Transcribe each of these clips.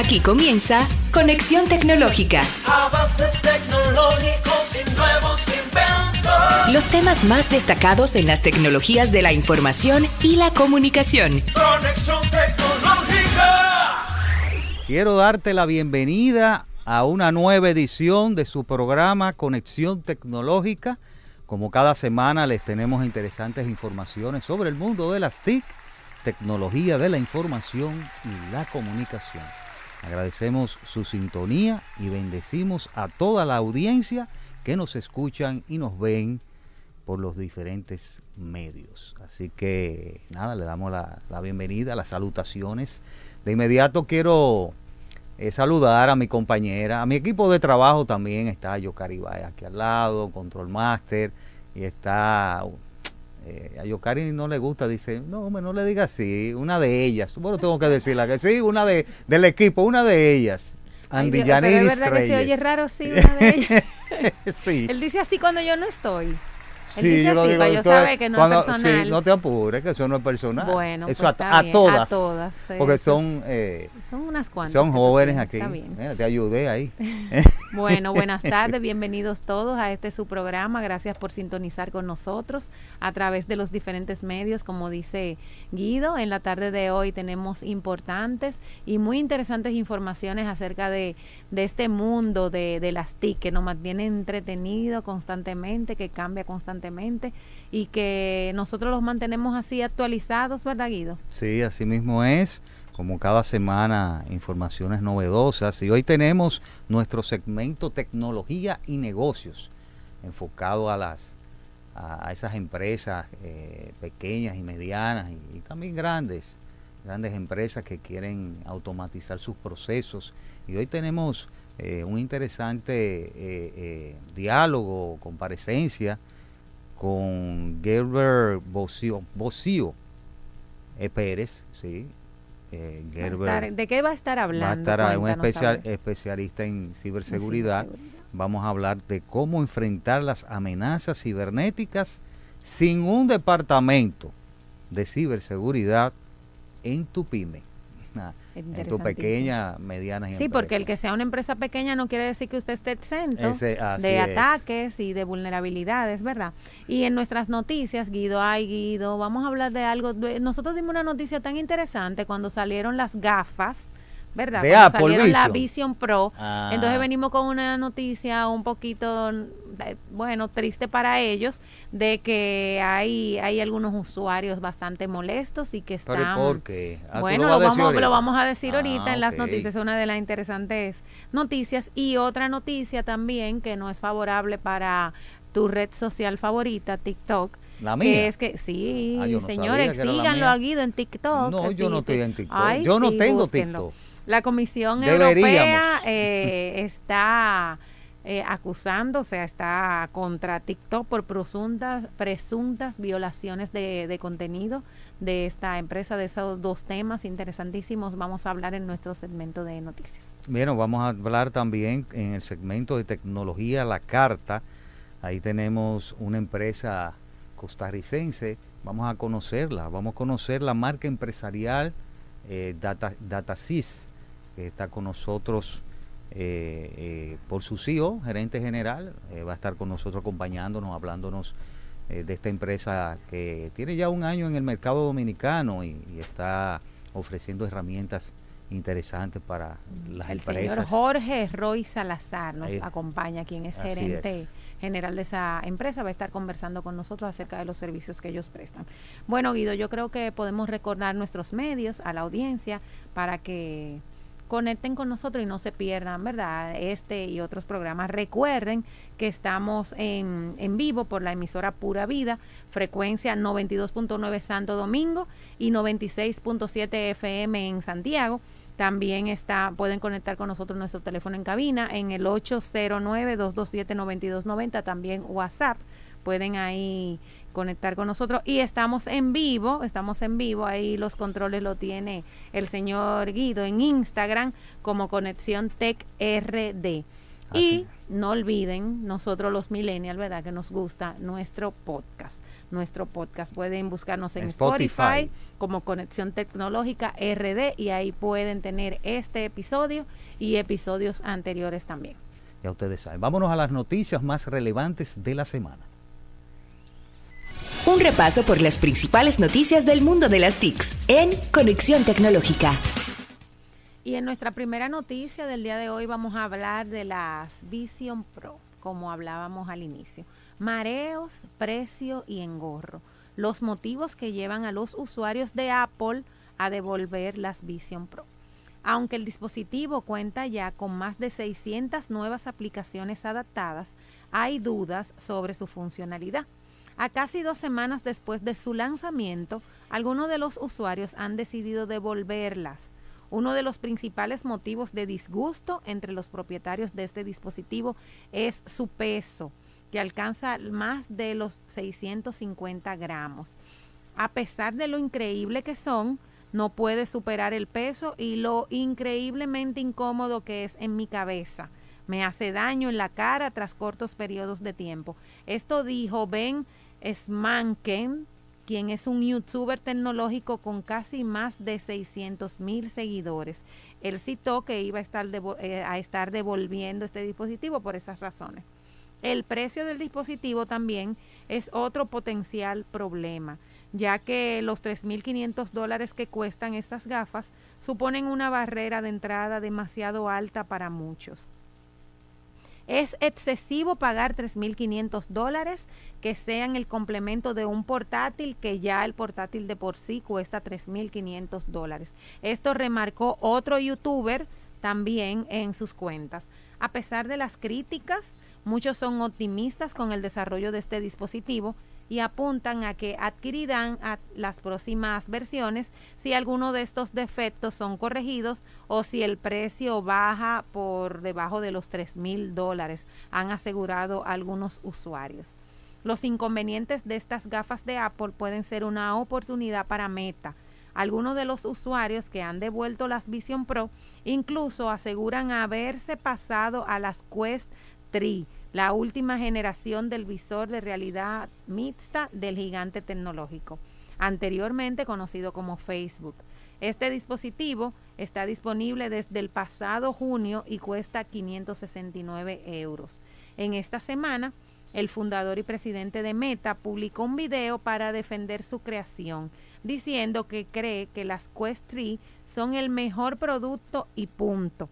Aquí comienza Conexión Tecnológica. Avances tecnológicos y nuevos inventos. Los temas más destacados en las tecnologías de la información y la comunicación. Conexión tecnológica. Quiero darte la bienvenida a una nueva edición de su programa Conexión Tecnológica. Como cada semana les tenemos interesantes informaciones sobre el mundo de las TIC, tecnología de la información y la comunicación. Agradecemos su sintonía y bendecimos a toda la audiencia que nos escuchan y nos ven por los diferentes medios. Así que nada, le damos la, bienvenida, las salutaciones. De inmediato quiero eh, saludar a mi compañera, a mi equipo de trabajo también está yo Caribay aquí al lado, Control Master, y está eh, a Yocari no le gusta, dice, no, hombre, no le diga así, una de ellas. Bueno, tengo que decirla que sí, una de del equipo, una de ellas. Ay, Dios, Andy pero es verdad que se oye raro, sí, una de ellas. sí. Él dice así cuando yo no estoy. Sí, dice lo así, digo, para yo saber que no cuando- es personal. Sí, no te apures, que eso no es personal. Bueno, eso pues a, está a bien, todas. a todas, Porque son, eh, Son unas cuantas. son jóvenes aquí. Está bien. Mira, te ayudé ahí. Bueno, buenas tardes, bienvenidos todos a este su programa. Gracias por sintonizar con nosotros a través de los diferentes medios, como dice Guido. En la tarde de hoy tenemos importantes y muy interesantes informaciones acerca de, de este mundo de, de las TIC que nos mantiene entretenido constantemente, que cambia constantemente y que nosotros los mantenemos así actualizados, ¿verdad, Guido? Sí, así mismo es. Como cada semana, informaciones novedosas. Y hoy tenemos nuestro segmento Tecnología y Negocios, enfocado a las a esas empresas eh, pequeñas y medianas y, también grandes, grandes empresas que quieren automatizar sus procesos. Y hoy tenemos eh, un interesante eh, diálogo, comparecencia con Gerber Bocio, Bocio eh, Pérez, sí. eh, Gerber estar- ¿De qué va a estar hablando? va a estar un especial, especialista en ciberseguridad. Vamos a hablar de cómo enfrentar las amenazas cibernéticas sin un departamento de ciberseguridad en tu pyme, en tu pequeña, mediana Sí, porque el que sea una empresa pequeña no quiere decir que usted esté exento Ese- de es. ataques y de vulnerabilidades, ¿verdad? Y en nuestras noticias, Guido, ay Guido, vamos a hablar de algo. Nosotros dimos una noticia tan interesante cuando salieron las gafas, ¿verdad? De cuando Apple salieron la Vision. Pro. Ah. Entonces venimos con una noticia un poquito, eh, bueno, triste para ellos, de que hay, hay algunos usuarios bastante molestos y que Pero ¿y están... por qué? Ah, ¿tú Bueno, lo vamos, lo vamos a decir Ah, ahorita en las noticias, es una de las interesantes noticias. Y otra noticia también que no es favorable para tu red social favorita, TikTok. La que mía. es que sí, Ah, no señores, síganlo a Guido en TikTok. No, yo no estoy en TikTok. Ay, Yo no sí, tengo búsquenlo. TikTok. La Comisión. Europea eh, está eh, acusando, o sea, está contra TikTok por presuntas, presuntas violaciones de, de contenido de esta empresa, de esos dos temas interesantísimos. Vamos a hablar en nuestro segmento de noticias. Bueno, vamos a hablar también en el segmento de tecnología La Carta. Ahí tenemos una empresa costarricense. Vamos a conocerla. Vamos a conocer la marca empresarial eh, Data, DataSys, que está con nosotros eh, eh, por su CEO, gerente general. eh, va a estar con nosotros acompañándonos, hablándonos eh, de esta empresa que tiene ya un año en el mercado dominicano y, y está ofreciendo herramientas interesantes para las El empresas. señor Jorge Roy Salazar nos Ahí- acompaña, quien es así gerente es. general de esa empresa, va a estar conversando con nosotros acerca de los servicios que ellos prestan. Bueno, Guido, yo creo que podemos recordar nuestros medios a la audiencia para que conecten con nosotros y no se pierdan, ¿verdad? Este y otros programas. Recuerden que estamos en, en vivo por la emisora Pura Vida, frecuencia 92.9 Santo Domingo y 96.7 FM en Santiago. También está, pueden conectar con nosotros nuestro teléfono en cabina en el 809-227-9290, también WhatsApp. Pueden ahí conectar con nosotros y estamos en vivo, estamos en vivo, ahí los controles lo tiene el señor Guido en Instagram como Conexión Tech RD. Y no olviden, nosotros los millennials, ¿verdad? Que nos gusta nuestro podcast. Nuestro podcast pueden buscarnos en Spotify. como Conexión Tecnológica RD y ahí pueden tener este episodio y episodios anteriores también. Ya ustedes saben. Vámonos a las noticias más relevantes de la semana. Un repaso por las principales noticias del mundo de las TICs en Conexión Tecnológica. Y en nuestra primera noticia del día de hoy vamos a hablar de las Vision Pro, como hablábamos al inicio. Mareos, precio y engorro. Los motivos que llevan a los usuarios de Apple a devolver las Vision Pro. Aunque el dispositivo cuenta ya con más de 600 nuevas aplicaciones adaptadas, hay dudas sobre su funcionalidad. A casi dos semanas después de su lanzamiento, algunos de los usuarios han decidido devolverlas uno de los principales motivos de disgusto entre los propietarios de este dispositivo es su peso, que alcanza más de los 650 gramos. A pesar de lo increíble que son, no puede superar el peso y lo increíblemente incómodo que es en mi cabeza. Me hace daño en la cara tras cortos periodos de tiempo. Esto dijo Ben Smanken, quien es un youtuber tecnológico con casi más de 600 mil seguidores. Él citó que iba a estar, eh, a estar devolviendo este dispositivo por esas razones. El precio del dispositivo también es otro potencial problema, ya que los 3.500 dólares que cuestan estas gafas suponen una barrera de entrada demasiado alta para muchos. Es excesivo pagar 3.500 dólares que sean el complemento de un portátil que ya el portátil de por sí cuesta 3.500 dólares. Esto remarcó otro youtuber también en sus cuentas. A pesar de las críticas, muchos son optimistas con el desarrollo de este dispositivo y apuntan a que adquirirán las próximas versiones si alguno de estos defectos son corregidos o si el precio baja por debajo de los 3 mil dólares, han asegurado algunos usuarios. Los inconvenientes de estas gafas de Apple pueden ser una oportunidad para Meta. Algunos de los usuarios que han devuelto las Vision Pro incluso aseguran haberse pasado a las Quest 3 la última generación del visor de realidad mixta del gigante tecnológico, anteriormente conocido como Facebook. Este dispositivo está disponible desde el pasado junio y cuesta 569 euros. En esta semana, el fundador y presidente de Meta publicó un video para defender su creación, diciendo que cree que las Quest 3 son el mejor producto y punto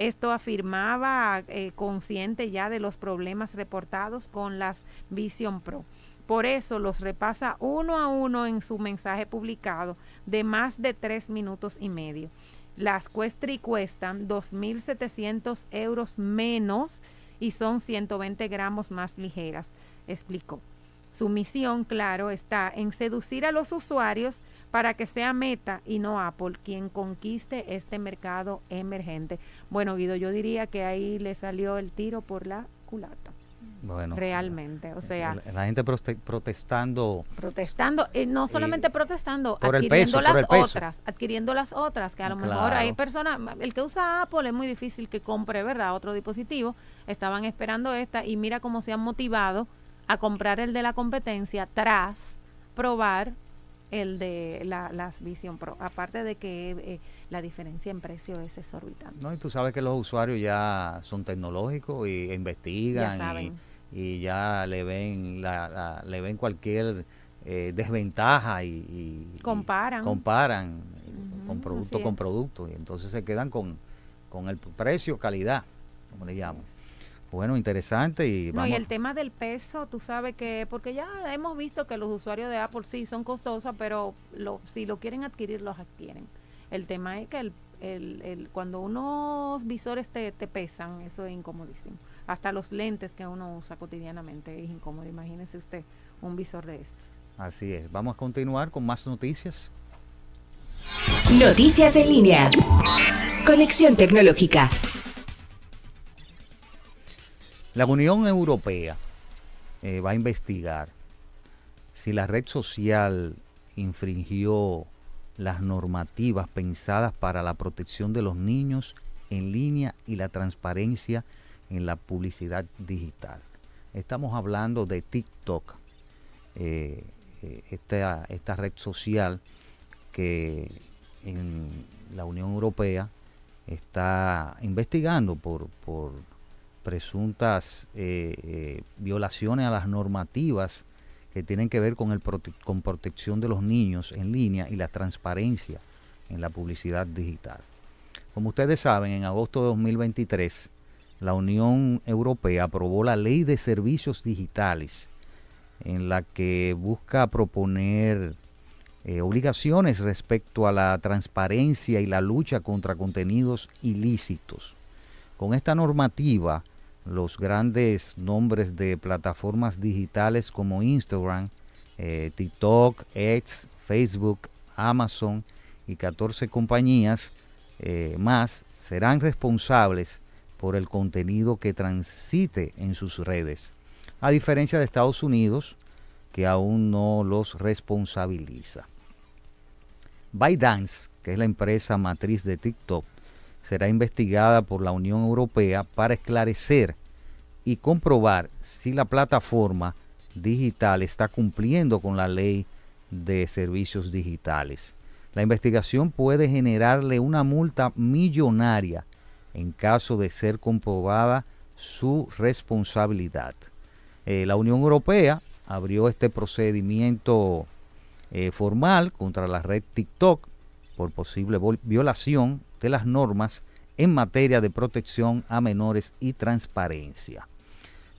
esto afirmaba eh, consciente ya de los problemas reportados con las Vision Pro. Por eso los repasa uno a uno en su mensaje publicado de más de tres minutos y medio. Las Questri cuestan 2.700 euros menos y son 120 gramos más ligeras, explicó. Su misión, claro, está en seducir a los usuarios para que sea Meta y no Apple quien conquiste este mercado emergente. Bueno, Guido, yo diría que ahí le salió el tiro por la culata. Bueno, realmente, o sea, la, gente protestando, protestando, y no solamente protestando, adquiriendo las otras, adquiriendo las otras, que a lo mejor hay personas, el que usa Apple es muy difícil que compre, ¿verdad? Otro dispositivo, estaban esperando esta y mira cómo se han motivado a comprar el de la competencia tras probar el de las Vision Pro. Aparte de que eh, la diferencia en precio es exorbitante. No, y tú sabes que los usuarios ya son tecnológicos y investigan y, ya le ven la, le ven cualquier eh, desventaja y, comparan comparan con producto con producto y entonces se quedan con, con el precio calidad como le llamo. Bueno, interesante y No, y el tema del peso, tú sabes que, porque ya hemos visto que los usuarios de Apple sí son costosos, pero lo, si lo quieren adquirir, los adquieren. El tema es que el, el, el, cuando unos visores te, te pesan, eso es incomodísimo. Hasta los lentes que uno usa cotidianamente es incómodo. Imagínese usted un visor de estos. Así es. Vamos a continuar con más noticias. Noticias en línea. Conexión tecnológica. La Unión Europea eh, va a investigar si la red social infringió las normativas pensadas para la protección de los niños en línea y la transparencia en la publicidad digital. Estamos hablando de TikTok, eh, eh, esta, esta red social que en la Unión Europea está investigando por, por presuntas eh, violaciones a las normativas que tienen que ver con, el con protección de los niños en línea y la transparencia en la publicidad digital. Como ustedes saben, en agosto de 2023, la Unión Europea aprobó la Ley de Servicios Digitales, en la que busca proponer eh, obligaciones respecto a la transparencia y la lucha contra contenidos ilícitos. Con esta normativa, los grandes nombres de plataformas digitales como Instagram, eh, TikTok, X, Facebook, Amazon y 14 compañías eh, más serán responsables por el contenido que transite en sus redes, a diferencia de Estados Unidos, que aún no los responsabiliza. ByteDance, que es la empresa matriz de TikTok, será investigada por la Unión Europea para esclarecer y comprobar si la plataforma digital está cumpliendo con la ley de servicios digitales. La investigación puede generarle una multa millonaria en caso de ser comprobada su responsabilidad. Eh, la Unión Europea abrió este procedimiento eh, formal contra la red TikTok por posible violación de las normas en materia de protección a menores y transparencia.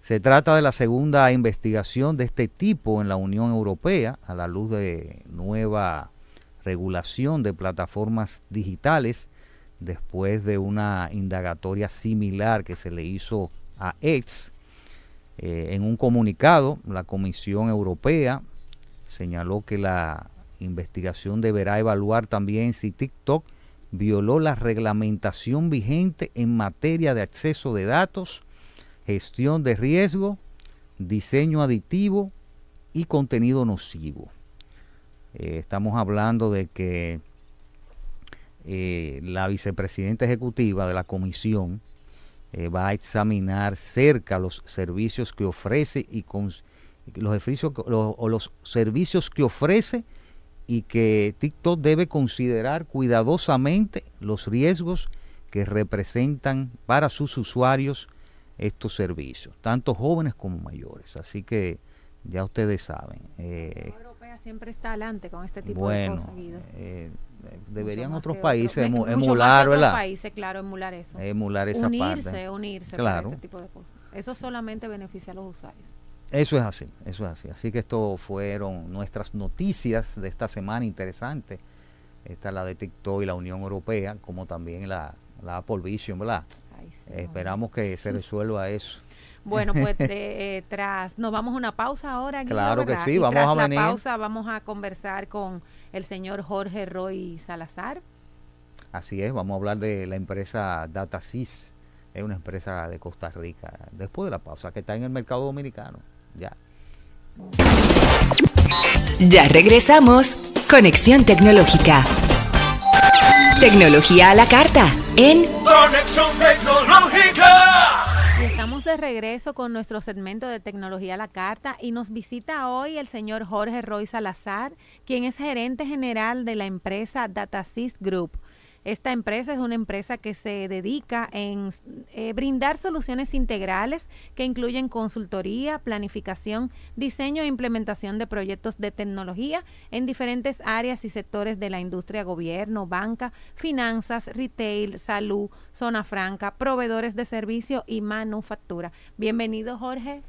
Se trata de la segunda investigación de este tipo en la Unión Europea a la luz de nueva regulación de plataformas digitales después de una indagatoria similar que se le hizo a X. Eh, en un comunicado, la Comisión Europea señaló que la investigación deberá evaluar también si TikTok violó la reglamentación vigente en materia de acceso de datos, gestión de riesgo, diseño aditivo y contenido nocivo. Eh, estamos hablando de que eh, la vicepresidenta ejecutiva de la comisión eh, va a examinar cerca los servicios que ofrece y los servicios que ofrece y que TikTok debe considerar cuidadosamente los riesgos que representan para sus usuarios estos servicios, tanto jóvenes como mayores. Así que ya ustedes saben. Eh, Europea siempre está adelante con este tipo de cosas. Eh, deberían otros países emular, ¿verdad? países, claro, emular eso. Emular esa unirse, parte. Unirse, claro. este tipo de cosas. Eso solamente beneficia a los usuarios. Eso es así, eso es así. Así que esto fueron nuestras noticias de esta semana interesante. Esta es la de TikTok y la Unión Europea, como también la, la Apple Vision, ¿verdad? Esperamos que se resuelva eso. Bueno, pues eh, tras, nos vamos a una pausa ahora. claro que sí, vamos a venir. la pausa vamos a conversar con el señor Jorge Roy Salazar. Así es, vamos a hablar de la empresa DataSys, es una empresa de Costa Rica, después de la pausa, que está en el mercado dominicano. Ya. Ya regresamos. Conexión Tecnológica. Tecnología a la carta en Conexión Tecnológica. estamos de regreso con nuestro segmento de tecnología a la carta y nos visita hoy el señor Jorge Roy Salazar, quien es gerente general de la empresa DataSys Group. Esta empresa es una empresa que se dedica en eh, brindar soluciones integrales que incluyen consultoría, planificación, diseño e implementación de proyectos de tecnología en diferentes áreas y sectores de la industria, gobierno, banca, finanzas, retail, salud, zona franca, proveedores de servicio y manufactura. Bienvenido, Jorge.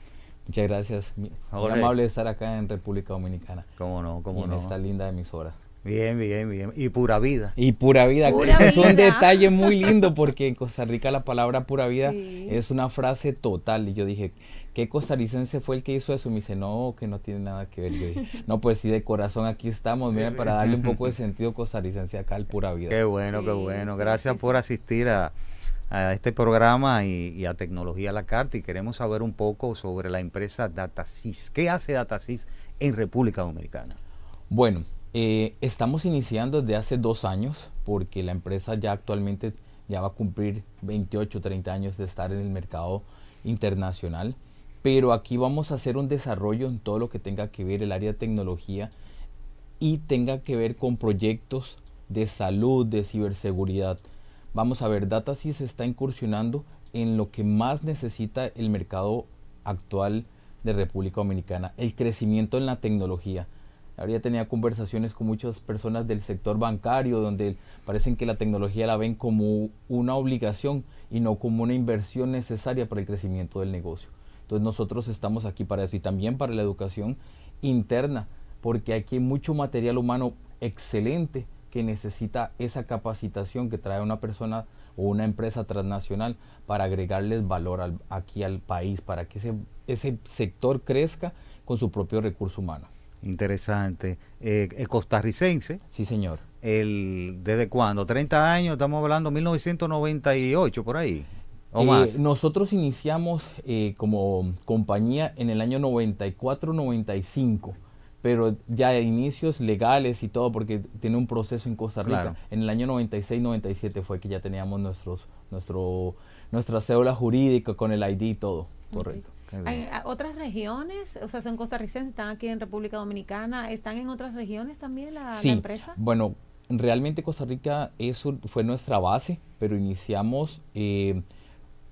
Muchas gracias. Muy amable de estar acá en República Dominicana. Cómo no, cómo no. En esta linda emisora. Bien, bien, bien. Y pura vida. Y pura vida. Ese es un detalle muy lindo porque en Costa Rica la palabra pura vida es una frase total. Y yo dije, ¿qué costarricense fue el que hizo eso? Y me dice, no, que no tiene nada que ver. Yo dije, no, pues sí, de corazón aquí estamos, miren, para darle un poco de sentido costarricense acá al pura vida. Qué bueno, qué bueno. Gracias por asistir a, este programa y, a Tecnología a la Carta. Y queremos saber un poco sobre la empresa DataSys. ¿Qué hace DataSys en República Dominicana? Bueno, eh, estamos iniciando desde hace dos años porque la empresa ya actualmente ya va a cumplir 28, 30 años de estar en el mercado internacional. Pero aquí vamos a hacer un desarrollo en todo lo que tenga que ver el área de tecnología y tenga que ver con proyectos de salud, de ciberseguridad. Vamos a ver, DataSys está incursionando en lo que más necesita el mercado actual de República Dominicana, el crecimiento en la tecnología. Habría tenía conversaciones con muchas personas del sector bancario donde parecen que la tecnología la ven como una obligación y no como una inversión necesaria para el crecimiento del negocio. Entonces nosotros estamos aquí para eso y también para la educación interna, porque aquí hay mucho material humano excelente que necesita esa capacitación que trae una persona o una empresa transnacional para agregarles valor aquí al país, para que ese sector crezca con su propio recurso humano. Interesante. Eh, costarricense. Sí, señor. El, ¿Desde cuándo? ¿30 años? Estamos hablando 1998, por ahí. ¿O eh, más? Nosotros iniciamos eh, como compañía en el año 94-95 pero ya de inicios legales y todo, porque tiene un proceso en Costa Rica. En el año 96-97 fue que ya teníamos nuestros, nuestro, nuestra cédula jurídica con el ID y todo, correcto. ¿Hay otras regiones? O sea, son costarricenses, están aquí en República Dominicana, ¿están en otras regiones también la, sí, empresa? Bueno, realmente Costa Rica eso fue nuestra base, pero iniciamos eh,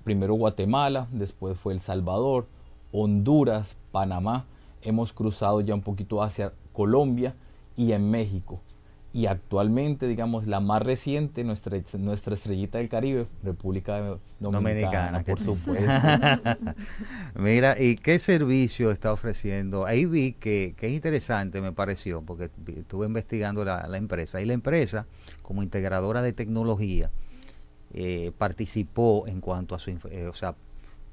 primero Guatemala, después fue El Salvador, Honduras, Panamá, hemos cruzado ya un poquito hacia Colombia y en México. Y actualmente, digamos, la más reciente, nuestra, nuestra estrellita del Caribe, República Dominicana, por supuesto. Mira, ¿y qué servicio está ofreciendo? Ahí vi que, que es interesante, me pareció, porque estuve investigando la, la empresa. Y la empresa, como integradora de tecnología, eh, participó en cuanto a su, eh, o sea,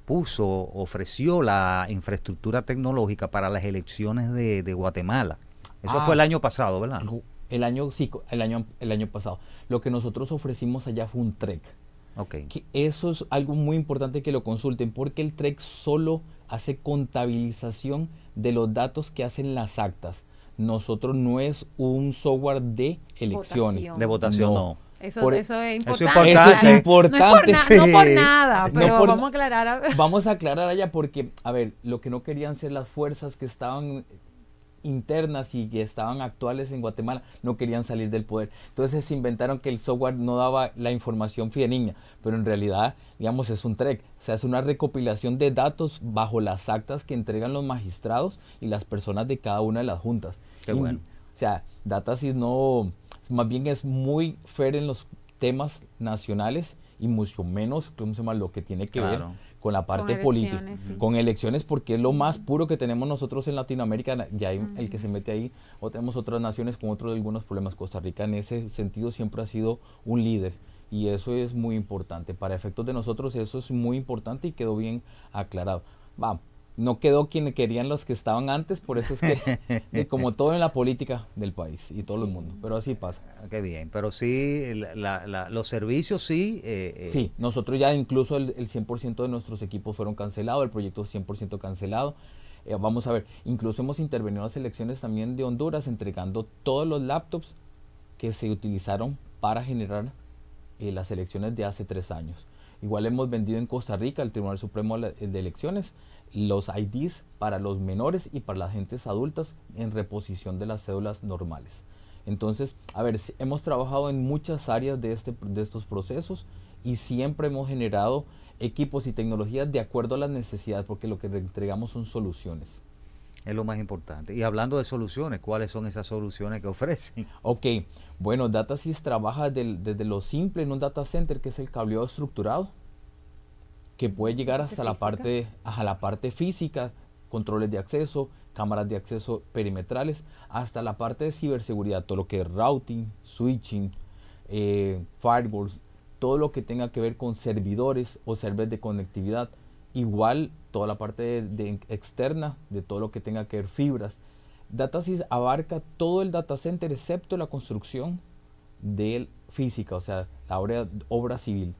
puso, ofreció la infraestructura tecnológica para las elecciones de, Guatemala. Eso fue el ah. año pasado, ¿verdad? El año, sí, el año, el año pasado. Lo que nosotros ofrecimos allá fue un TREC. Okay. Que eso es algo muy importante que lo consulten, porque el TREC solo hace contabilización de los datos que hacen las actas. Nosotros no es un software de elecciones. De votación, no. Eso, eso, es importante. Eso es importante. No, por, nada, pero vamos a aclarar. Vamos a aclarar allá porque, a ver, lo que no querían ser las fuerzas que estaban internas y que estaban actuales en Guatemala no querían salir del poder. Entonces se inventaron que el software no daba la información fidedigna, pero en realidad, digamos, es un TREC, o sea, es una recopilación de datos bajo las actas que entregan los magistrados y las personas de cada una de las juntas. Qué bueno. O sea, Datasys no más bien es muy fair en los temas nacionales y mucho menos lo que tiene que ver con la parte política, con elecciones, porque es lo más puro que tenemos nosotros en Latinoamérica, ya hay el que se mete ahí, o tenemos otras naciones con otros algunos problemas. Costa Rica en ese sentido siempre ha sido un líder y eso es muy importante. Para efectos de nosotros eso es muy importante y quedó bien aclarado. Va, no quedó quien querían los que estaban antes, por eso es que, como todo en la política del país y todo el mundo, pero así pasa. Ah, qué bien, pero sí, los servicios sí. Eh, eh, Sí, nosotros ya incluso el, 100% de nuestros equipos fueron cancelados, el proyecto 100% cancelado. Eh, vamos a ver, incluso hemos intervenido en las elecciones también de Honduras entregando todos los laptops que se utilizaron para generar las elecciones de hace tres años. Igual hemos vendido en Costa Rica al Tribunal Supremo de Elecciones los IDs para los menores y para las gentes adultas en reposición de las cédulas normales. Entonces, a ver, hemos trabajado en muchas áreas de, este, de estos procesos y siempre hemos generado equipos y tecnologías de acuerdo a las necesidades, porque lo que entregamos son soluciones. Es lo más importante. Y hablando de soluciones, ¿cuáles son esas soluciones que ofrecen? Ok, bueno, DataSys trabaja desde lo simple en un data center, que es el cableado estructurado, que puede llegar hasta la parte, a la parte física, controles de acceso, cámaras de acceso perimetrales, hasta la parte de ciberseguridad, todo lo que es routing, switching, eh, firewalls, todo lo que tenga que ver con servidores o servidores de conectividad. Igual toda la parte de, externa de todo lo que tenga que ver fibras. DataSys abarca todo el data center excepto la construcción de física, o sea, la obra civil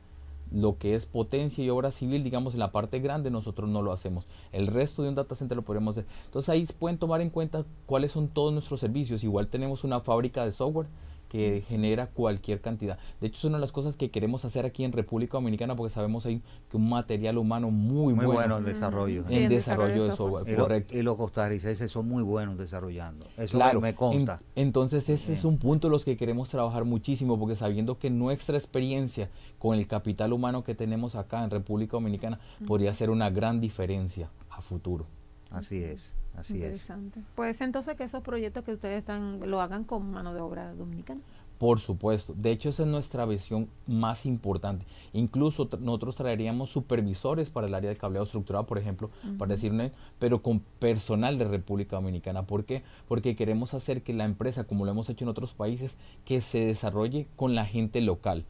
lo que es potencia y obra civil, digamos, en la parte grande, nosotros no lo hacemos. El resto de un data center lo podemos hacer. Entonces ahí pueden tomar en cuenta cuáles son todos nuestros servicios. Igual tenemos una fábrica de software que genera cualquier cantidad. De hecho, es una de las cosas que queremos hacer aquí en República Dominicana porque sabemos hay que un material humano muy, muy bueno, en desarrollo. en, desarrollo, de software, correcto. y los costarricenses son muy buenos desarrollando. Eso claro, me consta. entonces, ese es un punto en los que queremos trabajar muchísimo porque sabiendo que nuestra experiencia con el capital humano que tenemos acá en República Dominicana podría ser una gran diferencia a futuro. Así es. Así Interesante. Pues entonces que esos proyectos que ustedes están lo hagan con mano de obra dominicana. Por supuesto. De hecho, esa es nuestra visión más importante. Incluso nosotros traeríamos supervisores para el área de cableado estructurado, por ejemplo, para decirle, pero con personal de República Dominicana. ¿Por qué? Porque queremos hacer que la empresa, como lo hemos hecho en otros países, que se desarrolle con la gente local.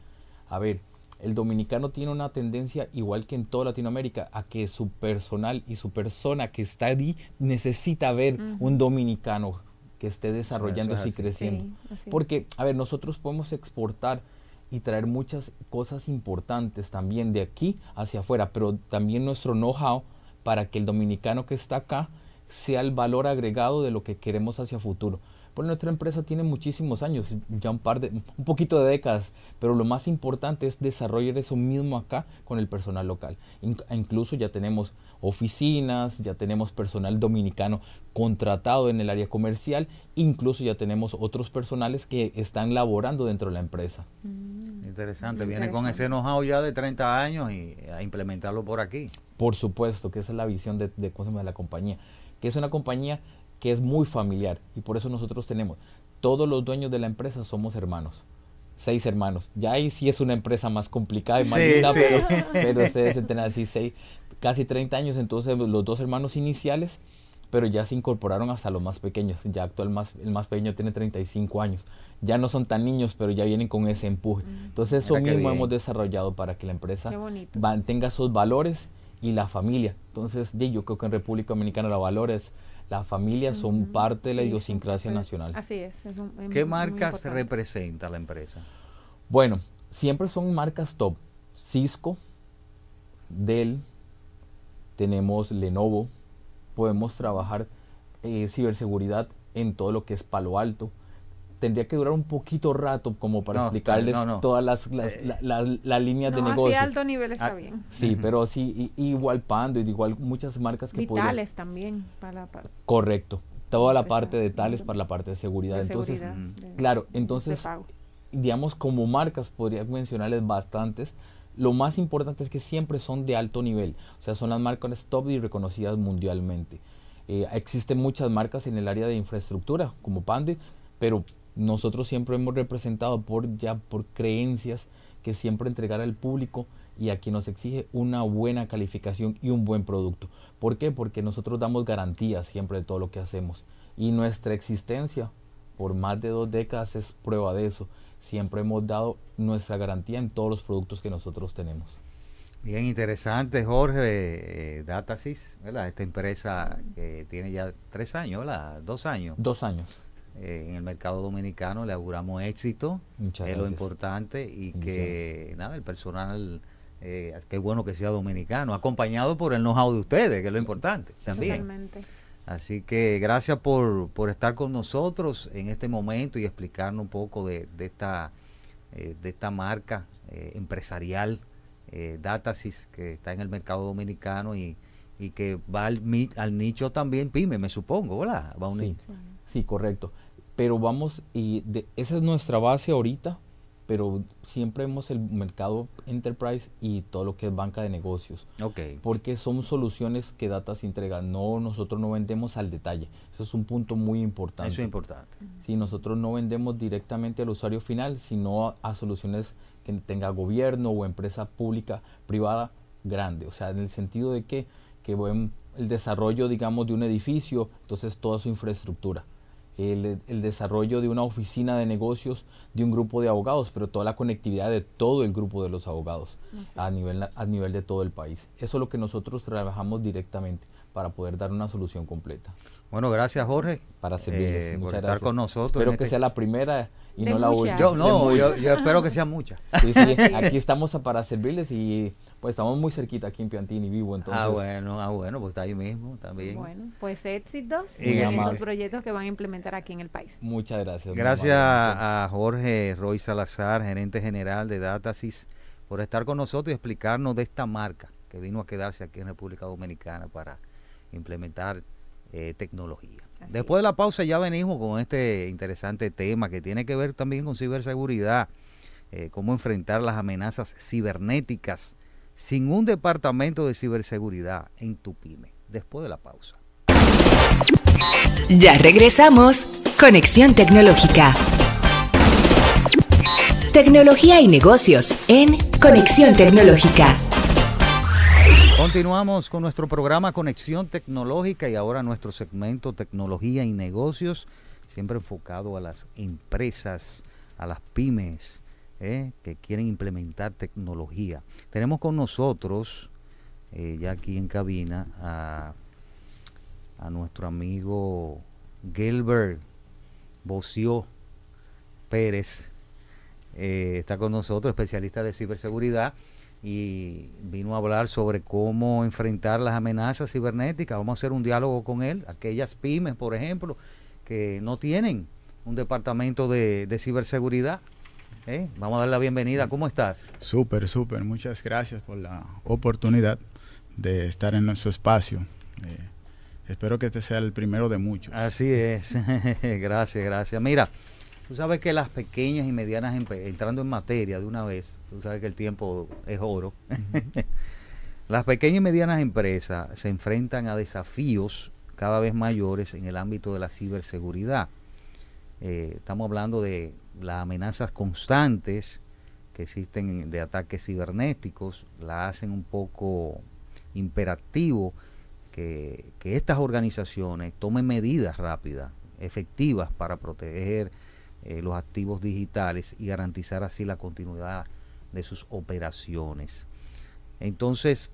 A ver, el dominicano tiene una tendencia, igual que en toda Latinoamérica, a que su personal y su persona que está allí necesita ver un dominicano que esté desarrollándose y creciendo. Porque, a ver, nosotros podemos exportar y traer muchas cosas importantes también de aquí hacia afuera, pero también nuestro know-how para que el dominicano que está acá sea el valor agregado de lo que queremos hacia futuro. Pues nuestra empresa tiene muchísimos años, ya un par de, un poquito de décadas, pero lo más importante es desarrollar eso mismo acá con el personal local. incluso ya tenemos oficinas, ya tenemos personal dominicano contratado en el área comercial, incluso ya tenemos otros personales que están laborando dentro de la empresa. Mm. Interesante, viene con ese know-how ya de 30 años y a implementarlo por aquí. Por supuesto, que esa es la visión de, de, de la compañía, que es una compañía que es muy familiar y por eso nosotros tenemos, todos los dueños de la empresa somos hermanos, seis hermanos. Ya ahí sí es una empresa más complicada y más linda, Pero, pero, ustedes tienen así seis, casi 30 años, entonces los dos hermanos iniciales, pero ya se incorporaron hasta los más pequeños. Ya actual más, el más pequeño tiene 35 años. Ya no son tan niños, pero ya vienen con ese empuje. Mm. Entonces eso mismo hemos desarrollado para que la empresa mantenga esos valores y la familia. Entonces yo creo que en República Dominicana los valores las familias son parte de la idiosincrasia nacional. Así es. ¿Qué marcas representa la empresa? Bueno, siempre son marcas top. Cisco, Dell, tenemos Lenovo, podemos trabajar eh, ciberseguridad en todo lo que es Palo Alto, tendría que durar un poquito rato como para explicarles todas las, eh, las, líneas de negocio. Así alto nivel está ah, bien. Sí, pero sí, igual Pando, igual muchas marcas que Vitales también. Para, Correcto. Toda la parte de tales para la parte de seguridad. entonces, claro, entonces, digamos, como marcas podría mencionarles bastantes. Lo más importante es que siempre son de alto nivel. O sea, son las marcas top y reconocidas mundialmente. Eh, existen muchas marcas en el área de infraestructura, como Pandit, pero nosotros siempre hemos representado por ya por creencias que siempre entregar al público y a quien nos exige una buena calificación y un buen producto. ¿Por qué? Porque nosotros damos garantías siempre de todo lo que hacemos y nuestra existencia por más de dos décadas es prueba de eso. Siempre hemos dado nuestra garantía en todos los productos que nosotros tenemos. Bien interesante, Jorge. Eh, Datasys, ¿verdad? Esta empresa que tiene ya tres años, ¿verdad? Dos años. Dos años. Eh, en el mercado dominicano. Le auguramos éxito, es lo importante y que nada, el personal, eh, qué bueno que sea dominicano, acompañado por el know-how de ustedes, que es lo importante también. Así que gracias por, por, estar con nosotros en este momento y explicarnos un poco de, de esta, eh, de esta marca empresarial, Datasys, que está en el mercado dominicano y, y que va al, al nicho también PYME, me supongo, ¿verdad? Va a sí, sí, correcto pero vamos, y esa es nuestra base ahorita, pero siempre hemos el mercado enterprise y todo lo que es banca de negocios. Okay. Porque son soluciones que Datas entrega. No, nosotros no vendemos al detalle. Eso es un punto muy importante. Eso es importante. Sí, nosotros no vendemos directamente al usuario final, sino a, soluciones que tenga gobierno o empresa pública, privada, grande. O sea, en el sentido de que, que el desarrollo, digamos, de un edificio, entonces toda su infraestructura el, desarrollo de una oficina de negocios de un grupo de abogados, pero toda la conectividad de todo el grupo de los abogados a, nivel, a nivel de todo el país. Eso es lo que nosotros trabajamos directamente para poder dar una solución completa. Bueno, gracias Jorge. Para servirles. Eh, por estar con nosotros. Espero que este sea la primera y no la última. Yo, no, yo, espero que sean muchas. Sí, sí, aquí estamos para servirles y pues estamos muy cerquita aquí en Piantini Vivo. Entonces. Ah, bueno, ah, bueno, pues está ahí mismo también. Bueno, pues éxitos en esos proyectos que van a implementar aquí en el país. Muchas gracias. Gracias a Jorge Roy Salazar, gerente general de Datasys, por estar con nosotros y explicarnos de esta marca que vino a quedarse aquí en República Dominicana para implementar eh, tecnología. Después de la pausa ya venimos con este interesante tema que tiene que ver también con ciberseguridad, eh, cómo enfrentar las amenazas cibernéticas sin un departamento de ciberseguridad en tu pyme. Después de la pausa. Ya regresamos. Conexión Tecnológica. Tecnología y negocios en Conexión Tecnológica. Continuamos con nuestro programa Conexión Tecnológica y ahora nuestro segmento Tecnología y Negocios, siempre enfocado a las empresas, a las pymes eh, que quieren implementar tecnología. Tenemos con nosotros, eh, ya aquí en cabina, a, nuestro amigo Gilbert Bocio Pérez. Eh, está con nosotros, especialista de ciberseguridad y vino a hablar sobre cómo enfrentar las amenazas cibernéticas. Vamos a hacer un diálogo con él, aquellas pymes, por ejemplo, que no tienen un departamento de, ciberseguridad. ¿eh? Vamos a darle la bienvenida. ¿Cómo estás? Súper, súper. Muchas gracias por la oportunidad de estar en nuestro espacio. Eh, espero que este sea el primero de muchos. Así es. gracias, gracias. Mira, Tú sabes que las pequeñas y medianas, entrando en materia de una vez, tú sabes que el tiempo es oro. las pequeñas y medianas empresas se enfrentan a desafíos cada vez mayores en el ámbito de la ciberseguridad. Eh, estamos hablando de las amenazas constantes que existen de ataques cibernéticos, la hacen un poco imperativo que, que estas organizaciones tomen medidas rápidas, efectivas para proteger eh, los activos digitales y garantizar así la continuidad de sus operaciones. Entonces,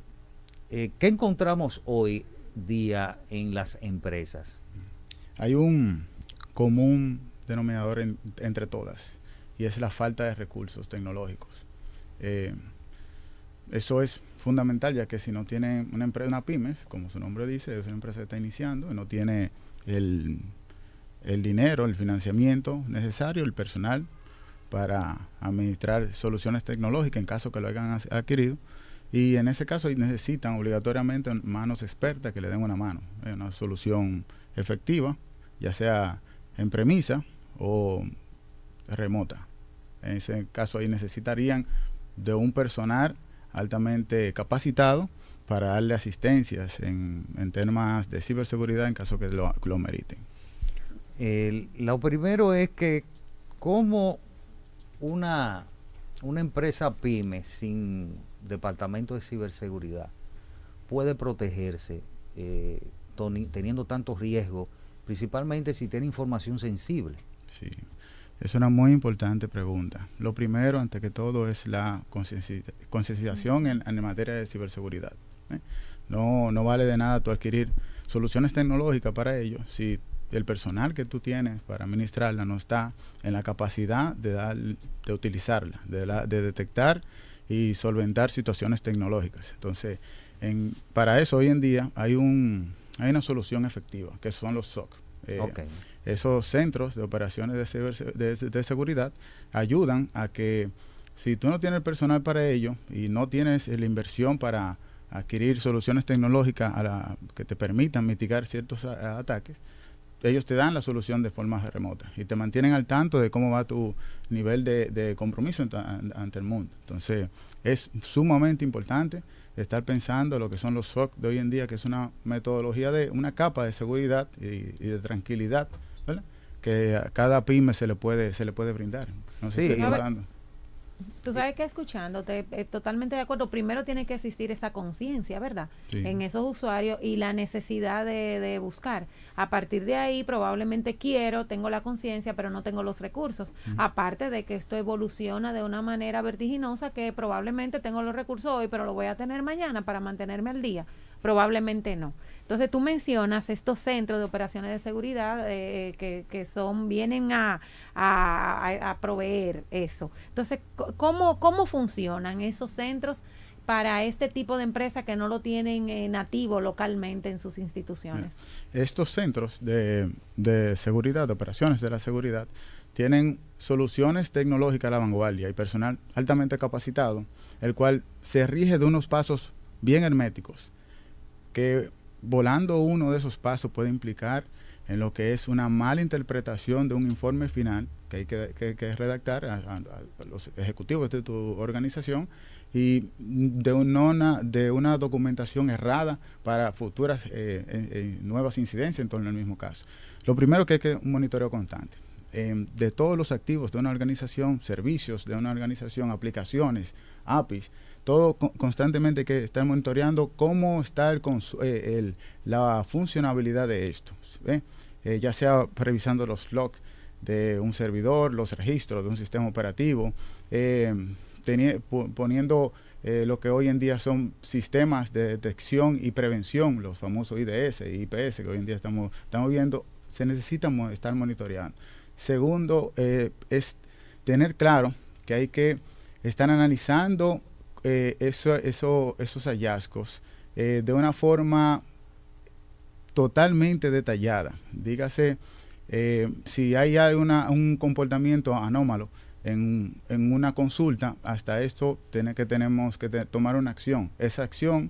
eh, ¿qué encontramos hoy día en las empresas? Hay un común denominador entre todas y es la falta de recursos tecnológicos. Eh, eso es fundamental ya que si no tiene una empresa, una pyme, como su nombre dice, es una empresa que está iniciando y no tiene el el dinero, el financiamiento necesario, el personal para administrar soluciones tecnológicas en caso que lo hayan adquirido. Y en ese caso necesitan obligatoriamente manos expertas que le den una mano, eh, una solución efectiva, ya sea en premisa o remota. En ese caso ahí necesitarían de un personal altamente capacitado para darle asistencias en, temas de ciberseguridad en caso que lo meriten lo primero es que como una, una empresa pyme sin departamento de ciberseguridad puede protegerse eh, teniendo tantos riesgos, principalmente si tiene información sensible. Sí, es una muy importante pregunta. Lo primero, ante que todo, es la concienciación en, materia de ciberseguridad. ¿eh? No, no vale de nada tú adquirir soluciones tecnológicas para ello si el personal que tú tienes para administrarla no está en la capacidad de, dar, de utilizarla, de, de detectar y solventar situaciones tecnológicas. Entonces, en, para eso hoy en día hay, un, hay una solución efectiva, que son los SOC. Eh, esos centros de operaciones de, de, seguridad ayudan a que si tú no tienes el personal para ello y no tienes la inversión para adquirir soluciones tecnológicas que te permitan mitigar ciertos ataques, ellos te dan la solución de forma remota y te mantienen al tanto de cómo va tu nivel de, compromiso ante, el mundo. Entonces, es sumamente importante estar pensando lo que son los SOC de hoy en día, que es una metodología de una capa de seguridad y, de tranquilidad, que a cada pyme se le puede se le puede brindar. No sé sí, Tú sabes que escuchándote, eh, totalmente de acuerdo, primero tiene que existir esa conciencia, ¿verdad? En esos usuarios y la necesidad de, buscar. A partir de ahí probablemente quiero, tengo la conciencia, pero no tengo los recursos. Aparte de que esto evoluciona de una manera vertiginosa que probablemente tengo los recursos hoy, pero lo voy a tener mañana para mantenerme al día. Probablemente no. Entonces tú mencionas estos centros de operaciones de seguridad eh, que, que, son, vienen a, a, proveer eso. Entonces, ¿cómo, ¿cómo funcionan esos centros para este tipo de empresas que no lo tienen eh, nativo localmente en sus instituciones? Estos centros de, de seguridad, de operaciones de la seguridad, tienen soluciones tecnológicas a la vanguardia y personal altamente capacitado, el cual se rige de unos pasos bien herméticos que volando uno de esos pasos puede implicar en lo que es una mala interpretación de un informe final que hay que, redactar a, los ejecutivos de tu organización y de una, de una documentación errada para futuras eh, eh, eh, nuevas incidencias en torno al mismo caso. Lo primero que hay que un monitoreo constante. de todos los activos de una organización, servicios de una organización, aplicaciones, APIs, todo constantemente que estar monitoreando cómo está eh, la funcionabilidad de esto, eh, ya sea revisando los logs de un servidor, los registros de un sistema operativo, eh, poniendo lo que hoy en día son sistemas de detección y prevención, los famosos IDS y IPS que hoy en día estamos, estamos viendo, se necesita estar monitoreando. Segundo, es tener claro que hay que estar analizando eh, eso, esos hallazgos eh, de una forma totalmente detallada. Dígase, eh, si hay alguna, un comportamiento anómalo en, en, una consulta, hasta esto tiene que tenemos que tomar una acción. Esa acción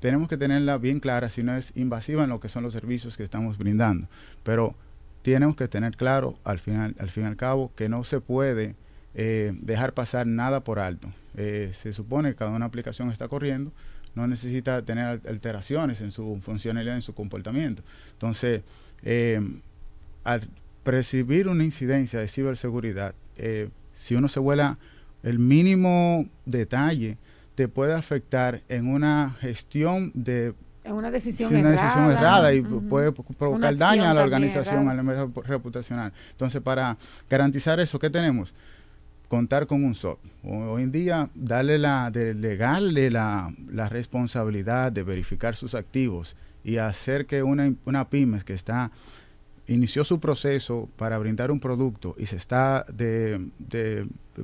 tenemos que tenerla bien clara si no es invasiva en lo que son los servicios que estamos brindando. Pero tenemos que tener claro al final, al fin y al cabo, que no se puede dejar pasar nada por alto. Eh, se supone que cada una aplicación está corriendo, no necesita tener alteraciones en su funcionalidad, en su comportamiento. Entonces, eh, al percibir una incidencia de ciberseguridad, eh, si uno se vuela el mínimo detalle, te puede afectar en una gestión de en una decisión, errada, errada y puede provocar daño a la organización, a la reputacional. Entonces, para garantizar eso, ¿qué tenemos? Contar con un SOC. Hoy en día, darle la, delegarle la, la responsabilidad de verificar sus activos y hacer que una, una pyme que está inició su proceso para brindar un producto y se está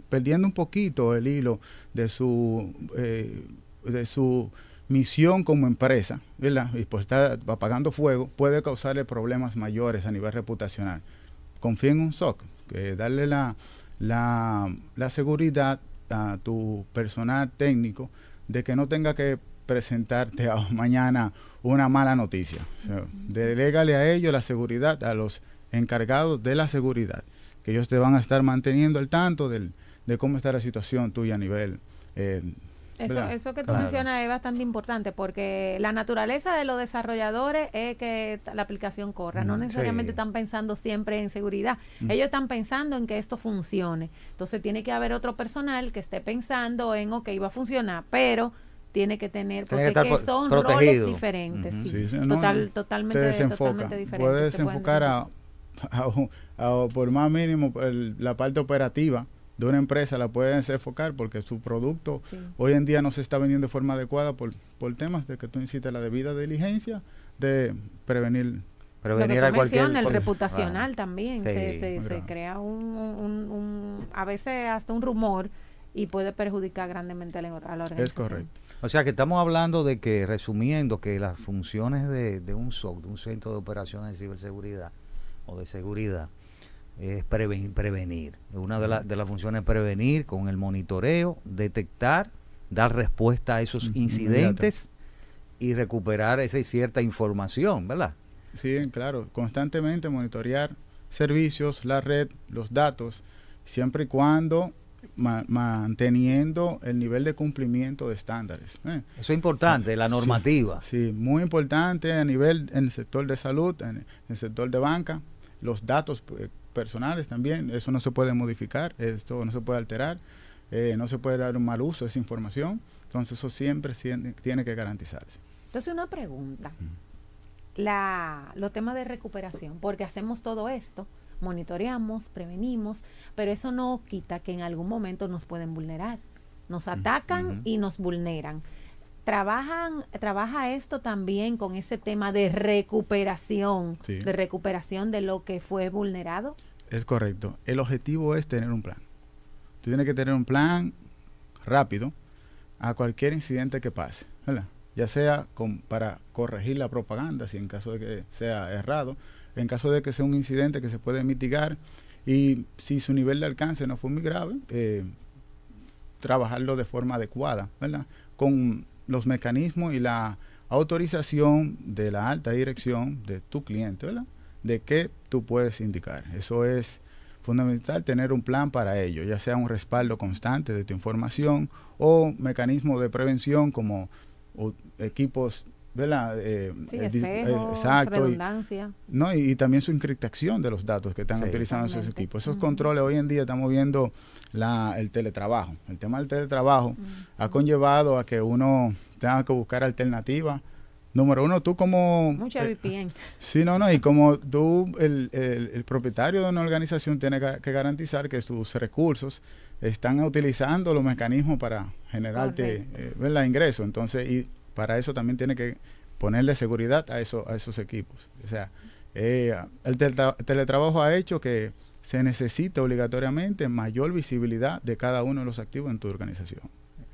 perdiendo un poquito el hilo de su eh, de su misión como empresa, ¿verdad? Y pues está apagando fuego, puede causarle problemas mayores a nivel reputacional. Confía en un SOC, que darle la, la, la seguridad a tu personal técnico de que no tenga que presentarte mañana una mala noticia. O delégale a ellos la seguridad, a los encargados de la seguridad, que ellos te van a estar manteniendo al tanto del, de cómo está la situación tuya a nivel eh, eso, eso que tú mencionas es bastante importante porque la naturaleza de los desarrolladores es que la aplicación corra, no necesariamente están pensando siempre en seguridad, ellos están pensando en que esto funcione. Entonces tiene que haber otro personal que esté pensando en, ok, va a funcionar, pero tiene que tener, porque son roles diferentes, Total, totalmente, totalmente diferentes. Puede desenfocar a, por más mínimo la parte operativa de una empresa la pueden enfocar porque su producto hoy en día no se está vendiendo de forma adecuada por, por temas de que tú incites la debida diligencia de prevenir. Prevenir a cualquier el reputacional también. Se, se, crea un, un, a veces hasta un rumor y puede perjudicar grandemente a la, organización. Es correcto. O sea que estamos hablando de que, resumiendo, que las funciones de, de un SOC, de un centro de operaciones de ciberseguridad o de seguridad, es prevenir. Una de, de las funciones es prevenir con el monitoreo, detectar, dar respuesta a esos incidentes y recuperar esa cierta información, ¿verdad? Sí, claro, constantemente monitorear servicios, la red, los datos, siempre y cuando manteniendo el nivel de cumplimiento de estándares. ¿eh? Eso es importante, la normativa. Sí, muy importante a nivel en el sector de salud, en el sector de banca, los datos pues, personales también, eso no se puede modificar, esto no se puede alterar. eh, no se puede dar un mal uso de esa información, entonces eso siempre tiene que garantizarse. Entonces una pregunta, la, los temas de recuperación, porque hacemos todo esto, monitoreamos, prevenimos, pero eso no quita que en algún momento nos pueden vulnerar, nos atacan y nos vulneran. Trabajan, trabaja esto también con ese tema de recuperación, de recuperación de lo que fue vulnerado. Es correcto. El objetivo es tener un plan. Tú tienes que tener un plan rápido a cualquier incidente que pase, Ya sea para corregir la propaganda, si en caso de que sea errado, en caso de que sea un incidente que se puede mitigar y si su nivel de alcance no fue muy grave, eh, trabajarlo de forma adecuada, ¿verdad? Con los mecanismos y la autorización de la alta dirección de tu cliente, ¿verdad? De qué tú puedes indicar. Eso es fundamental tener un plan para ello, ya sea un respaldo constante de tu información o mecanismos de prevención como equipos ¿verdad? Eh, sí, eh, espejo, exacto, redundancia. Y, no, y, también su encriptación de los datos que están utilizando esos equipos. Esos controles, hoy en día estamos viendo la, el teletrabajo. El tema del teletrabajo ha conllevado a que uno tenga que buscar alternativas. Número uno, tú como... Mucha eh, VPN. sí, no, no, y como tú, el, el, propietario de una organización tiene que, garantizar que sus recursos están utilizando los mecanismos para generarte eh, ingresos. Entonces, y para eso también tiene que ponerle seguridad a, eso, a esos equipos. O sea, eh, el teletrabajo ha hecho que se necesite obligatoriamente mayor visibilidad de cada uno de los activos en tu organización.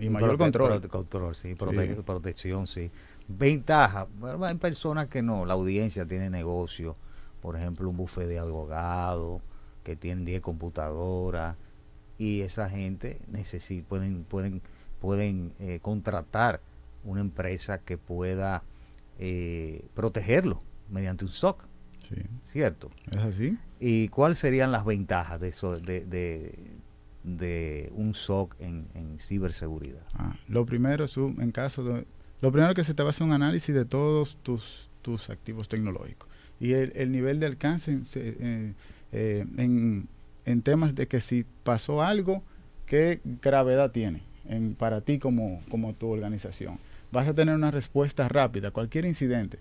Y mayor control. control, sí, protección, sí. Ventaja, hay personas que no, la audiencia tiene negocio, por ejemplo, un buffet de abogados que tienen 10 computadoras y esa gente necesita, pueden, pueden, pueden eh, contratar una empresa que pueda eh, protegerlo mediante un SOC. Sí. ¿Cierto? Es así. ¿Y cuáles serían las ventajas de eso, de, de, un SOC en, ciberseguridad? Ah, lo primero es en caso de, lo primero que se te va a hacer un análisis de todos tus, tus activos tecnológicos y el, nivel de alcance eh, eh, en, en, temas de que si pasó algo, qué gravedad tiene en, para ti como, como tu organización vas a tener una respuesta rápida. Cualquier incidente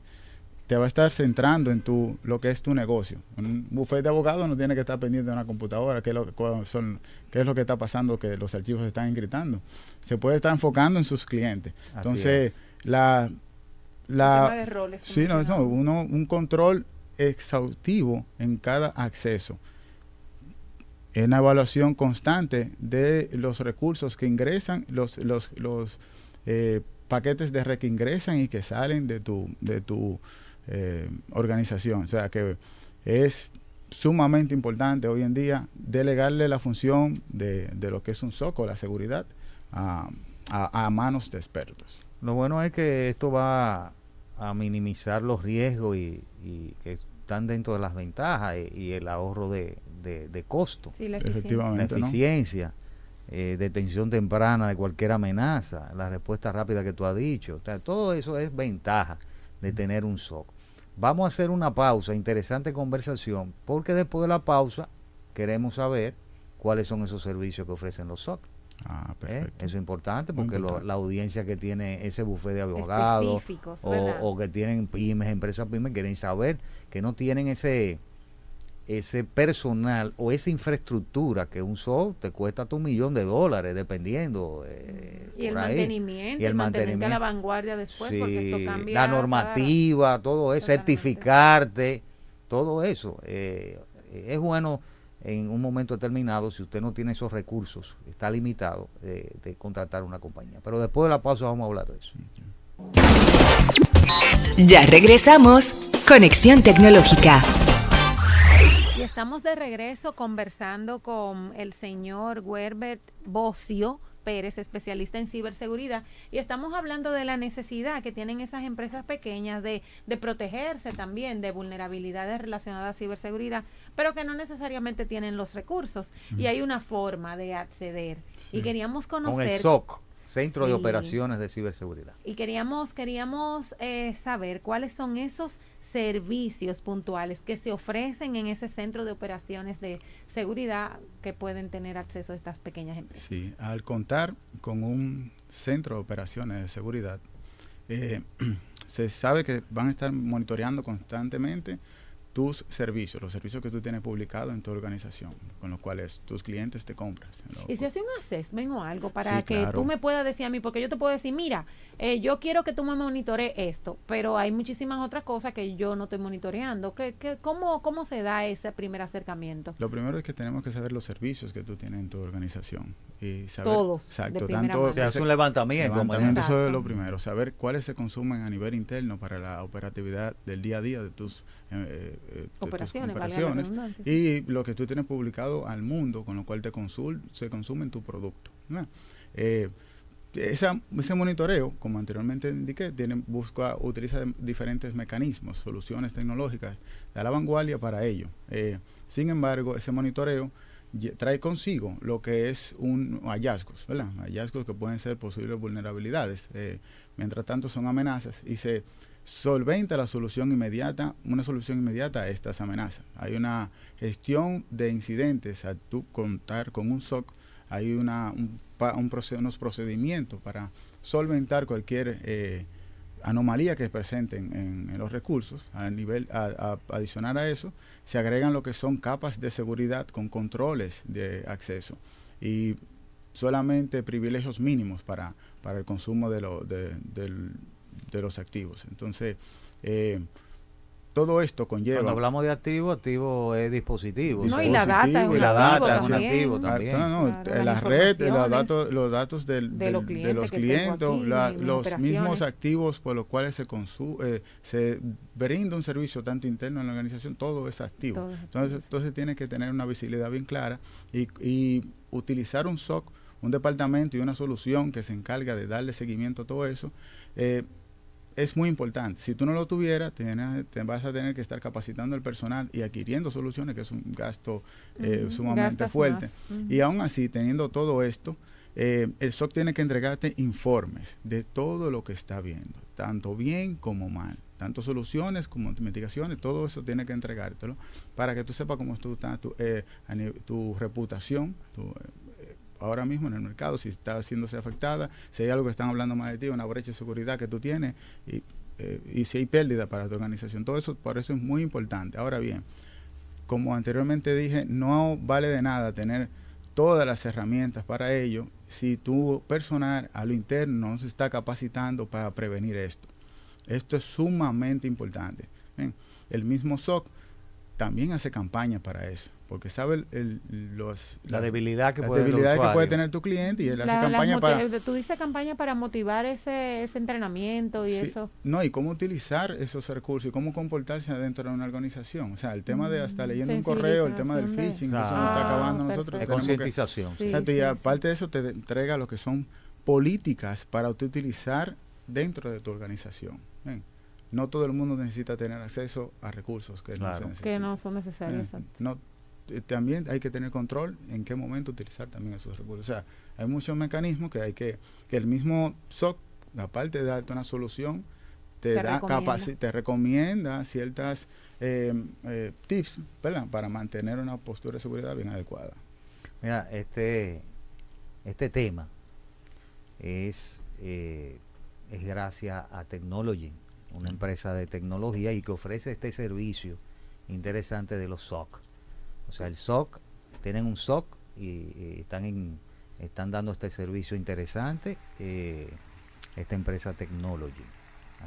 te va a estar centrando en tu, lo que es tu negocio. Un bufete de abogados no tiene que estar pendiente de una computadora, qué es lo que, son, qué es lo que está pasando, que los archivos se están ingritando. Se puede estar enfocando en sus clientes. Entonces, la... la sí, no, no, uno, un control exhaustivo en cada acceso. Una evaluación constante de los recursos que ingresan, los, los, los eh, paquetes de red que ingresan y que salen de tu, de tu eh, organización. O sea que es sumamente importante hoy en día delegarle la función de, de lo que es un SOCO, la seguridad, a, a, manos de expertos. Lo bueno es que esto va a minimizar los riesgos y, y que están dentro de las ventajas y, el ahorro de, de, costo. Sí, la eficiencia. eficiencia. Eh, detención temprana de cualquier amenaza, la respuesta rápida que tú has dicho. todo eso es ventaja de tener un SOC. Vamos a hacer una pausa, interesante conversación, porque después de la pausa queremos saber cuáles son esos servicios que ofrecen los SOC. Ah, ¿Eh? Eso es importante porque la audiencia que tiene ese bufete de abogados o, o, que tienen pymes, empresas pymes, quieren saber que no tienen ese ese personal o esa infraestructura que un SOC te cuesta hasta un millón de dólares, dependiendo. Eh, y, el mantenimiento, y el mantenimiento, a la vanguardia después, porque esto cambia. La normativa, todo eso, certificarte, todo eso. Eh, es bueno en un momento determinado, si usted no tiene esos recursos, está limitado eh, de contratar una compañía. Pero después de la pausa vamos a hablar de eso. Ya regresamos. Conexión Tecnológica. Y estamos de regreso conversando con el señor Werbert Bocio. Pérez, especialista en ciberseguridad, y estamos hablando de la necesidad que tienen esas empresas pequeñas de, de, protegerse también de vulnerabilidades relacionadas a ciberseguridad, pero que no necesariamente tienen los recursos. Y hay una forma de acceder. Y queríamos conocer... Con el SOC Centro de Operaciones de Ciberseguridad. Y queríamos, queríamos eh, saber cuáles son esos servicios puntuales que se ofrecen en ese centro de operaciones de seguridad que pueden tener acceso a estas pequeñas empresas. Sí, al contar con un centro de operaciones de seguridad, eh, se sabe que van a estar monitoreando constantemente tus servicios, los servicios que tú tienes publicados en tu organización, con los cuales tus clientes te compran. Y si hace un assessment o algo para que tú me puedas decir a mí, porque yo te puedo decir, mira, eh, yo quiero que tú me monitores esto, pero hay muchísimas otras cosas que yo no estoy monitoreando. ¿Qué, qué, cómo, ¿Cómo se da ese primer acercamiento? Lo primero es que tenemos que saber los servicios que tú tienes en tu organización. Y saber, Todos. Exacto. Tanto, se hace un levantamiento. levantamiento eso es lo primero. Saber cuáles se consumen a nivel interno para la operatividad del día a día de tus eh, eh, operaciones, y lo que tú tienes publicado al mundo, con lo cual te consul, se consume en tu producto. Eh, ese monitoreo, como anteriormente indiqué, tiene, busca, utiliza diferentes mecanismos, soluciones tecnológicas de la vanguardia para ello. sin embargo, ese monitoreo trae consigo lo que es un hallazgos, ¿verdad? Hallazgos que pueden ser posibles vulnerabilidades. mientras tanto son amenazas y se solventa la solución inmediata, una solución inmediata a estas amenazas. Hay una gestión de incidentes, al tú contar con un SOC, hay una, un, unos procedimientos para solventar cualquier eh, anomalía que presenten en, los recursos. A nivel a, a eso, se agregan lo que son capas de seguridad con controles de acceso y solamente privilegios mínimos para, para el consumo de lo, de los activos. Entonces, eh, todo esto conlleva. Cuando hablamos de activo, activo es dispositivo. No, y la data es y la data es un activo también. Ah, no, no, la, red, los datos, los datos del, de, los clientes, los mismos activos por los cuales se consume, eh, se brinda un servicio tanto interno en la organización, todo es activo. entonces, entonces tiene que tener una visibilidad bien clara y, y utilizar un SOC, un departamento y una solución que se encarga de darle seguimiento a todo eso. Eh, es muy importante. Si tú no lo tuvieras, te, vas a tener que estar capacitando el personal y adquiriendo soluciones, que es un gasto eh, sumamente fuerte. Y aún así, teniendo todo esto, eh, el SOC tiene que entregarte informes de todo lo que está viendo, tanto bien como mal. Tanto soluciones como mitigaciones, todo eso tiene que entregártelo para que tú sepas cómo está tu, eh, tu reputación, tu, ahora mismo en el mercado, si está haciéndose afectada, si hay algo que están hablando más de ti, una brecha de seguridad que tú tienes y, eh, y si hay pérdida para tu organización. Todo eso, por eso es muy importante. Ahora bien, como anteriormente dije, no vale de nada tener todas las herramientas para ello si tu personal a lo interno no se está capacitando para prevenir esto. Esto es sumamente importante. El mismo SOC también hace campaña para eso, porque sabe el, los, la debilidad que, puede, que puede tener tu cliente y él hace campaña para... Tú dices campaña para motivar ese, ese entrenamiento y eso. No, y cómo utilizar esos recursos y cómo comportarse dentro de una organización. O sea, el tema de hasta mm, leyendo un correo, el tema del phishing, eso nos está acabando nosotros. De concientización. y aparte de eso te entrega lo que son políticas para utilizar dentro de tu organización no todo el mundo necesita tener acceso a recursos que, no, que no son necesarios. Eh, no, eh, también hay que tener control en qué momento utilizar también esos recursos. O sea, hay muchos mecanismos que hay que, que el mismo SOC, aparte de darte una solución, te, da recomienda. te recomienda ciertas eh, tips para mantener una postura de seguridad bien adecuada. Mira, este, este tema es, es gracias a Technology una empresa de tecnología y que ofrece este servicio interesante de los SOC. O sea, el SOC, tienen un SOC y, están, en, están dando este servicio interesante, eh, esta empresa Technology.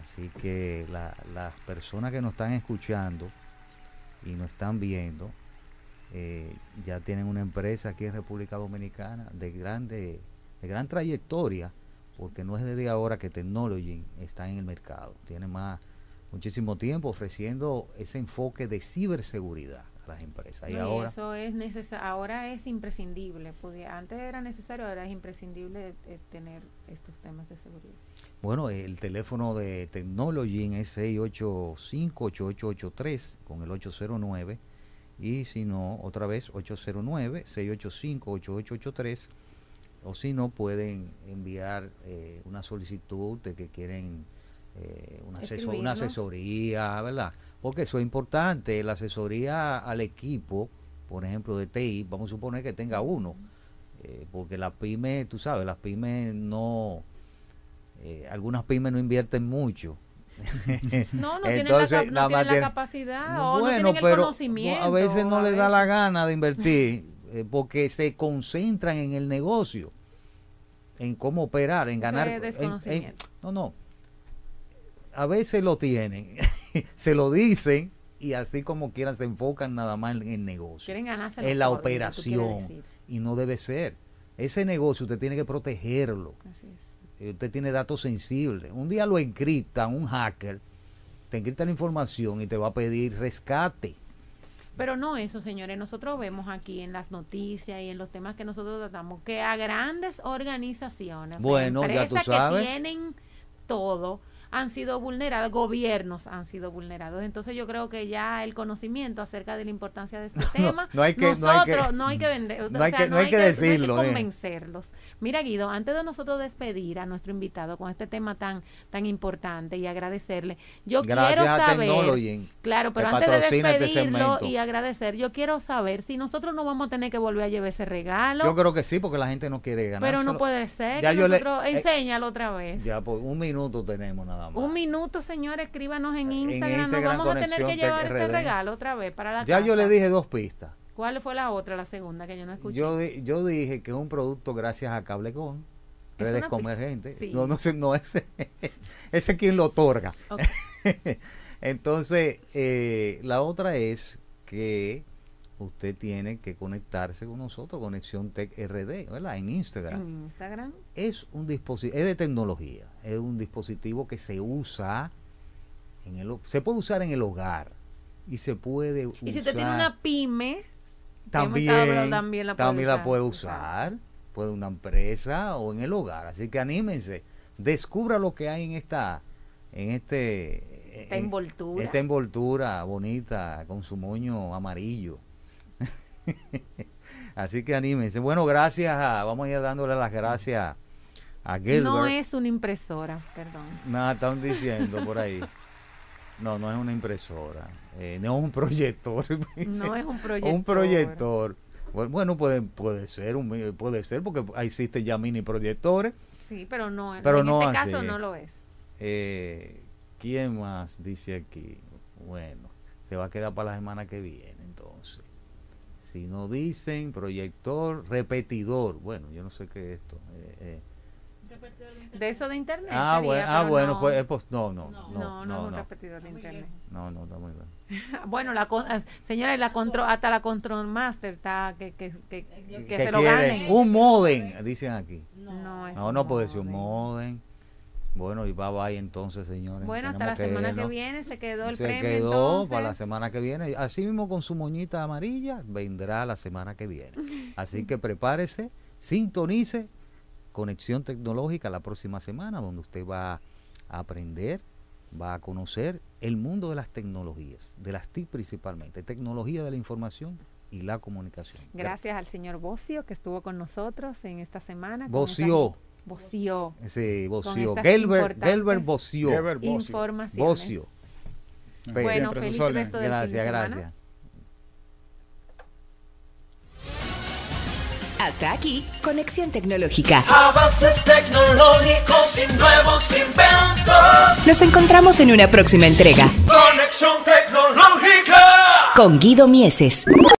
Así que las personas que nos están escuchando y nos están viendo, eh, ya tienen una empresa aquí en República Dominicana de grande, de gran trayectoria porque no es desde ahora que Technology está en el mercado, tiene más muchísimo tiempo ofreciendo ese enfoque de ciberseguridad a las empresas. Y, ahora eso es necesario, ahora es imprescindible, porque antes era necesario, ahora es imprescindible eh, tener estos temas de seguridad. Bueno, el teléfono de Technology es 685-8883 con el 809 y si no, otra vez 809-685-8883 o si no, pueden enviar eh, una solicitud de que quieren eh, una, una asesoría, ¿verdad? Porque eso es importante, la asesoría al equipo, por ejemplo, de TI, vamos a suponer que tenga uno, eh, porque las pymes, tú sabes, las pymes no, algunas pymes no invierten mucho. no, no tienen, la, no la capacidad o no tienen el conocimiento. A veces no les da la gana de invertir porque se concentran en el negocio en cómo operar, en ganar. no, no. A veces lo tienen, se lo dicen y así como quieran se enfocan nada más en el negocio. Quieren ganarse en la operación. Y no debe ser. Ese negocio usted tiene que protegerlo. Así es. Eh, usted tiene datos sensibles. Un día lo encripta un hacker, te encripta la información y te va a pedir rescate. Pero no eso, señores. Nosotros vemos aquí en las noticias y en los temas que nosotros tratamos que a grandes organizaciones, bueno, empresas que tienen todo, han sido vulnerados, gobiernos han sido vulnerados. Entonces yo creo que ya el conocimiento acerca de la importancia de este tema, no, hay que, nosotros no hay que, vender, no hay que, no hay que decirlo, eh. convencerlos. Mira Guido, antes de nosotros despedir a nuestro invitado con este tema tan tan importante y agradecerle, yo quiero saber, claro, pero antes de este despedirlo y agradecer, yo quiero saber si nosotros no vamos a tener que volver a llevar ese regalo. Yo creo que sí, porque la gente no quiere ganar. Pero no puede ser. Ya nosotros, eh, enséñalo otra vez. Ya, pues un minuto tenemos nada un minuto, señor, escríbanos en Instagram. Nos vamos a tener que llevar este regalo otra vez para la Ya yo le dije dos pistas. ¿Cuál fue la otra, la segunda que yo no escuché? Yo, yo dije que es un producto gracias a Cablecon, redes convergentes. No, no sé, no, ese, ese quien lo otorga. Entonces, eh, la otra es que usted tiene que conectarse con nosotros, Conexión Tech RD, ¿verdad? En Instagram. En Instagram. Es un dispositivo, es de tecnología, es un dispositivo que se usa en el se puede usar en el hogar y se puede y si usted tiene una pyme también, también la puede también usar, la puede usar puede una empresa o en el hogar así que anímense descubra lo que hay en esta en este esta envoltura esta envoltura bonita con su moño amarillo Así que anímense. Bueno, gracias. vamos a ir dándole las gracias a Gilbert. No es una impresora, perdón. Nada, están diciendo por ahí. No, no es una impresora. Eh, no es un proyector. No es un proyector. un proyector. Bueno, puede, puede ser, puede ser porque existen ya mini proyectores. Sí, pero no, pero en este caso no lo es. Eh, ¿Quién más dice aquí? Bueno, se va a quedar para la semana que viene. Si no dicen proyector, repetidor. Bueno, yo no sé qué es esto. Eh, eh. De eso de internet. Ah, bueno, ah, bueno pues, pues, no, no, no, no, no, es un repetidor de internet. No, no, está muy bien. bueno, la eh, señora, la control, hasta la Control Master está que, que, que, que se lo ganen. Un modem, dicen aquí. No, no, no puede ser un modem. Bueno, y bye bye entonces, señores. Bueno, hasta la semana que viene se quedó el premio. Se quedó para la semana que viene. Así mismo con su moñita amarilla, vendrá la semana que viene. Así que prepárese, sintonice Conexión Tecnológica la próxima semana, donde usted va a aprender, va a conocer el mundo de las tecnologías, de las TIC principalmente, tecnología de la información y la comunicación. Gracias al señor Bocio que estuvo con nosotros en esta semana. Bocio. Bocio. Sí, Bocio. Gelbert, Gelbert Bocio. Gelbert Bocio. Bueno, feliz resto del Gracias, gracias. Hasta aquí, Conexión Tecnológica. Avances tecnológicos y nuevos inventos. Nos encontramos en una próxima entrega. Conexión Tecnológica. Con Guido Mieses.